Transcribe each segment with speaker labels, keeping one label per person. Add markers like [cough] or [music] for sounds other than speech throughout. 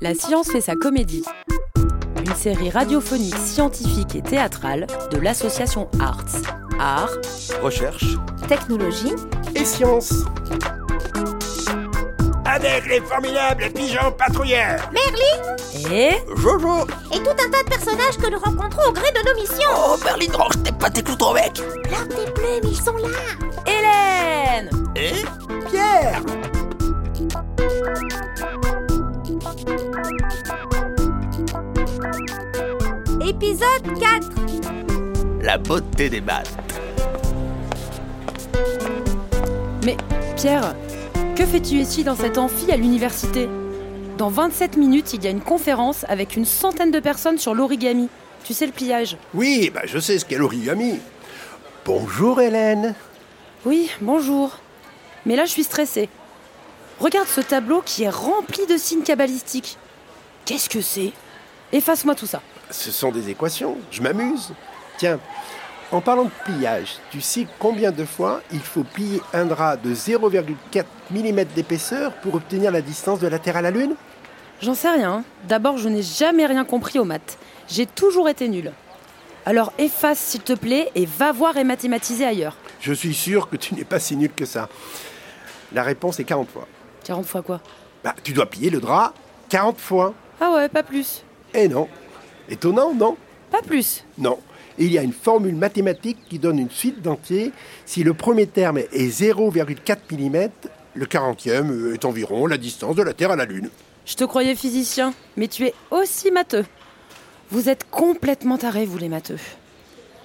Speaker 1: La science fait sa comédie. Une série radiophonique, scientifique et théâtrale de l'association Arts. Art,
Speaker 2: Recherche
Speaker 3: Technologie,
Speaker 2: et science.
Speaker 4: Avec les formidables pigeons patrouilleurs
Speaker 1: et
Speaker 2: Jojo
Speaker 3: et tout un tas de personnages que nous rencontrons au gré de nos missions.
Speaker 4: Oh, Berlin Roche, t'es pas tes cloutons mec
Speaker 3: Pleure tes plumes, ils sont là.
Speaker 1: Hélène
Speaker 4: Et
Speaker 2: Pierre
Speaker 3: Épisode 4.
Speaker 4: la beauté des maths.
Speaker 1: Mais Pierre, que fais-tu ici dans cet amphi à l'université? Dans 27 minutes, il y a une conférence avec une centaine de personnes sur l'origami. Tu sais le pliage?
Speaker 2: Oui, bah je sais ce qu'est l'origami. Bonjour Hélène.
Speaker 1: Oui, bonjour. Mais là, je suis stressée. Regarde ce tableau qui est rempli de signes cabalistiques. Qu'est-ce que c'est? Efface-moi tout ça.
Speaker 2: Ce sont des équations, je m'amuse. Tiens, en parlant de pliage, tu sais combien de fois il faut plier un drap de 0,4 mm d'épaisseur pour obtenir la distance de la Terre à la Lune?
Speaker 1: J'en sais rien. D'abord, je n'ai jamais rien compris aux maths. J'ai toujours été nulle. Alors efface s'il te plaît et va voir et mathématiser ailleurs.
Speaker 2: Je suis sûr que tu n'es pas si nul que ça. La réponse est 40 fois.
Speaker 1: 40 fois quoi?
Speaker 2: Bah, tu dois plier le drap 40 fois.
Speaker 1: Ah ouais, pas plus.
Speaker 2: Eh non. Étonnant, non?
Speaker 1: Pas plus.
Speaker 2: Non. Il y a une formule mathématique qui donne une suite d'entiers. Si le premier terme est 0,4 mm, le 40e est environ la distance de la Terre à la Lune.
Speaker 1: Je te croyais physicien, mais tu es aussi matheux. Vous êtes complètement tarés, vous les matheux.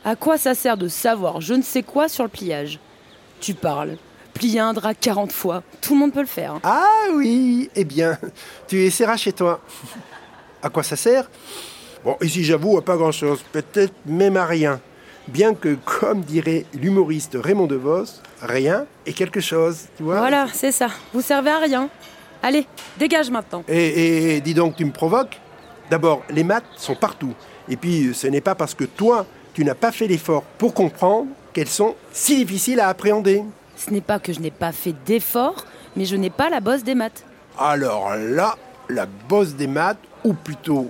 Speaker 1: À quoi ça sert de savoir je ne sais quoi sur le pliage? Tu parles. Plier un drap 40 fois, tout le monde peut le faire.
Speaker 2: Ah oui, eh bien, tu essaieras chez toi. À quoi ça sert? Bon, ici j'avoue à pas grand-chose, peut-être même à rien. Bien que, comme dirait l'humoriste Raymond DeVos, rien est quelque chose, tu vois
Speaker 1: Voilà, c'est ça. Vous servez à rien. Allez, dégage maintenant.
Speaker 2: Et, et- et dis donc, tu me provoques D'abord, les maths sont partout. Et puis, ce n'est pas parce que toi, tu n'as pas fait l'effort pour comprendre qu'elles sont si difficiles à appréhender.
Speaker 1: Ce n'est pas que je n'ai pas fait d'effort, mais je n'ai pas la bosse des maths.
Speaker 2: Alors là, la bosse des maths, ou plutôt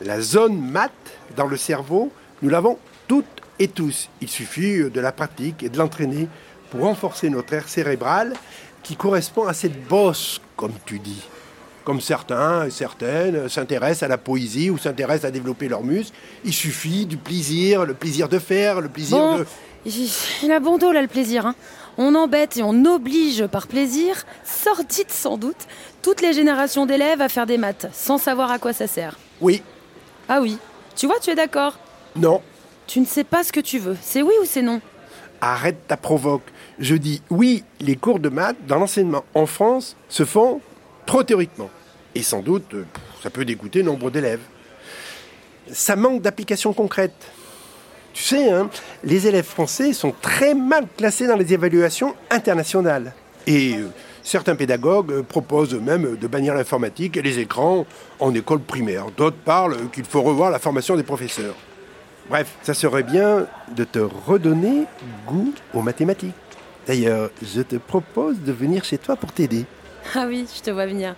Speaker 2: la zone maths dans le cerveau, nous l'avons toutes et tous. Il suffit de la pratique et de l'entraîner pour renforcer notre aire cérébrale qui correspond à cette bosse, comme tu dis. Comme certains et certaines s'intéressent à la poésie ou s'intéressent à développer leurs muscles, il suffit du plaisir, le plaisir de faire, le plaisir
Speaker 1: Bon,
Speaker 2: de...
Speaker 1: il il a bon dos là le plaisir. hein. On embête et on oblige par plaisir, sordide sans doute, toutes les générations d'élèves à faire des maths, sans savoir à quoi ça sert.
Speaker 2: Oui,
Speaker 1: Ah oui, tu vois, tu es d'accord?
Speaker 2: non,
Speaker 1: Tu ne sais pas ce que tu veux. C'est oui ou c'est non?
Speaker 2: Arrête ta provoque. Je dis oui, les cours de maths dans l'enseignement en France se font trop théoriquement. Et sans doute, euh, ça peut dégoûter nombre d'élèves. Ça manque d'application concrète. Tu sais, hein, les élèves français sont très mal classés dans les évaluations internationales. Et euh, certains pédagogues euh, proposent même de bannir l'informatique et les écrans en école primaire. D'autres parlent qu'il faut revoir la formation des professeurs. Bref, ça serait bien de te redonner goût aux mathématiques. D'ailleurs, je te propose de venir chez toi pour t'aider.
Speaker 1: Ah oui, je te vois venir.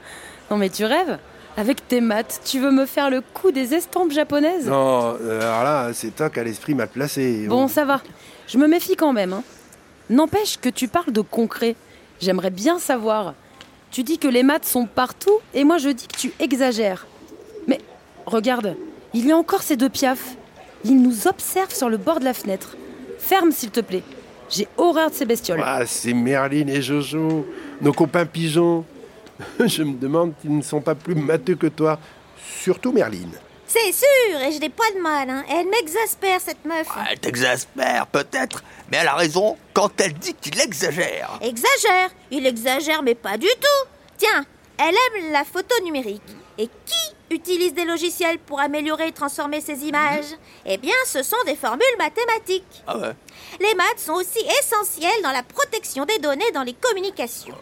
Speaker 1: Non mais tu rêves? Avec tes maths, tu veux me faire le coup des estampes japonaises?
Speaker 2: Non, euh, alors là, c'est toi qui as l'esprit mal placé.
Speaker 1: Bon, ça va. Je me méfie quand même. hein. N'empêche que tu parles de concret. J'aimerais bien savoir. Tu dis que les maths sont partout et moi je dis que tu exagères. Mais regarde, il y a encore ces deux piafs. Ils nous observent sur le bord de la fenêtre. Ferme s'il te plaît. J'ai horreur de ces bestioles.
Speaker 2: Ah, c'est Merlin et Jojo, nos copains pigeons. [laughs] je me demande s'ils ne sont pas plus matheux que toi. Surtout Merlin.
Speaker 3: C'est sûr, et je n'ai pas de mal. Hein. Elle m'exaspère, cette meuf.
Speaker 4: Elle t'exaspère peut-être, mais elle a raison quand elle dit qu'il exagère.
Speaker 3: Exagère. Il exagère, mais pas du tout. Tiens, elle aime la photo numérique. Et qui utilise des logiciels pour améliorer et transformer ces images Eh bien, ce sont des formules mathématiques.
Speaker 4: Ah ouais
Speaker 3: Les maths sont aussi essentielles dans la protection des données dans les communications.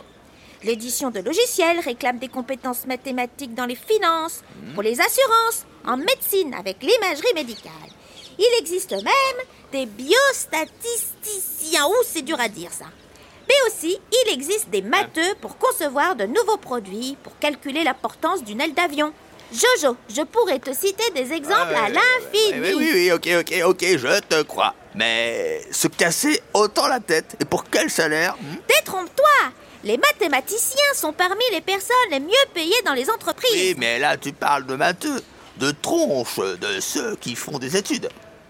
Speaker 3: L'édition de logiciels réclame des compétences mathématiques dans les finances, pour les assurances, en médecine avec l'imagerie médicale. Il existe même des biostatisticiens. Ouh, c'est dur à dire ça. Mais aussi, il existe des matheux pour concevoir de nouveaux produits, pour calculer la portance d'une aile d'avion. Jojo, je pourrais te citer des exemples à l'infini.
Speaker 4: Oui, oui, oui, ok, ok, ok, je te crois. Mais se casser autant la tête, et pour quel salaire hmm?
Speaker 3: Détrompe-toi Les mathématiciens sont parmi les personnes les mieux payées dans les entreprises.
Speaker 4: Oui, mais là tu parles de matheux, de tronches, de ceux qui font des études.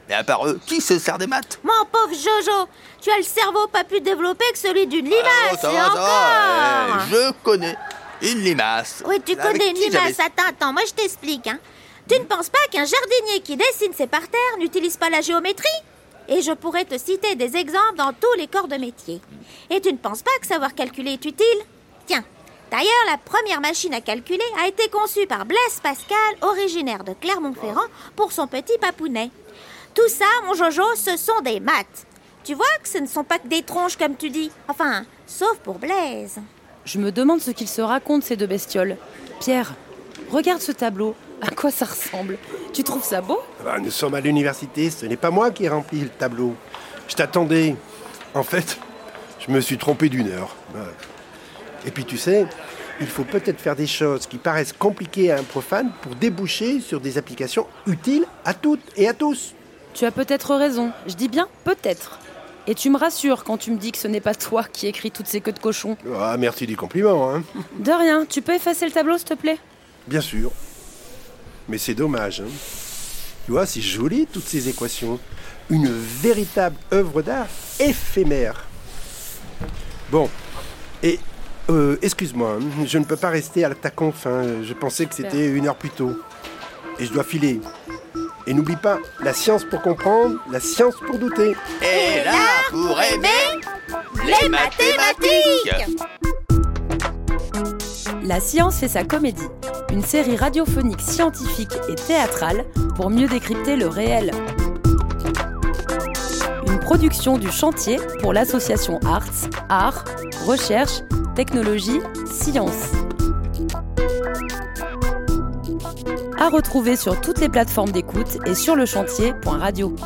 Speaker 4: Et à part eux, qui se sert des maths?
Speaker 3: Mon pauvre Jojo, tu as le cerveau pas plus développé que celui d'une limace,
Speaker 4: Ah, ça
Speaker 3: et
Speaker 4: va, ça va,
Speaker 3: encore
Speaker 4: eh, Je connais une limace.
Speaker 3: Oui, tu
Speaker 4: Avec
Speaker 3: connais une limace. Attends, attends, moi je t'explique. Hein. Tu ne penses pas qu'un jardinier qui dessine ses parterres n'utilise pas la géométrie? Et je pourrais te citer des exemples dans tous les corps de métier. Et tu ne penses pas que savoir calculer est utile? Tiens, d'ailleurs, la première machine à calculer a été conçue par Blaise Pascal, originaire de Clermont-Ferrand, pour son petit papounet. Tout ça, mon Jojo, ce sont des maths. Tu vois que ce ne sont pas que des tronches comme tu dis. Enfin, sauf pour Blaise.
Speaker 1: Je me demande ce qu'ils se racontent, ces deux bestioles. Pierre, regarde ce tableau. À quoi ça ressemble? Tu trouves ça beau?
Speaker 2: Ah, nous sommes à l'université, ce n'est pas moi qui ai rempli le tableau. Je t'attendais. En fait, je me suis trompé d'une heure. Et puis tu sais, il faut peut-être faire des choses qui paraissent compliquées à un profane pour déboucher sur des applications utiles à toutes et à tous.
Speaker 1: Tu as peut-être raison. Je dis bien peut-être. Et tu me rassures quand tu me dis que ce n'est pas toi qui écris toutes ces queues de cochon.
Speaker 2: Ah, merci du compliment, hein.
Speaker 1: De rien, tu peux effacer le tableau, s'il te plaît?
Speaker 2: Bien sûr. Mais c'est dommage. hein. Tu vois, c'est joli toutes ces équations. Une véritable œuvre d'art éphémère. Bon. Et euh, excuse-moi, je ne peux pas rester à ta conf. hein. Je pensais que c'était une heure plus tôt. Et je dois filer. Et n'oublie pas, la science pour comprendre, la science pour douter.
Speaker 4: Et là, pour aimer les mathématiques
Speaker 1: La science fait sa comédie, une série radiophonique scientifique et théâtrale pour mieux décrypter le réel. Une production du chantier pour l'association Arts, Art, Recherche, Technologie, Science. À retrouver sur toutes les plateformes d'écoute et sur le chantier.radio.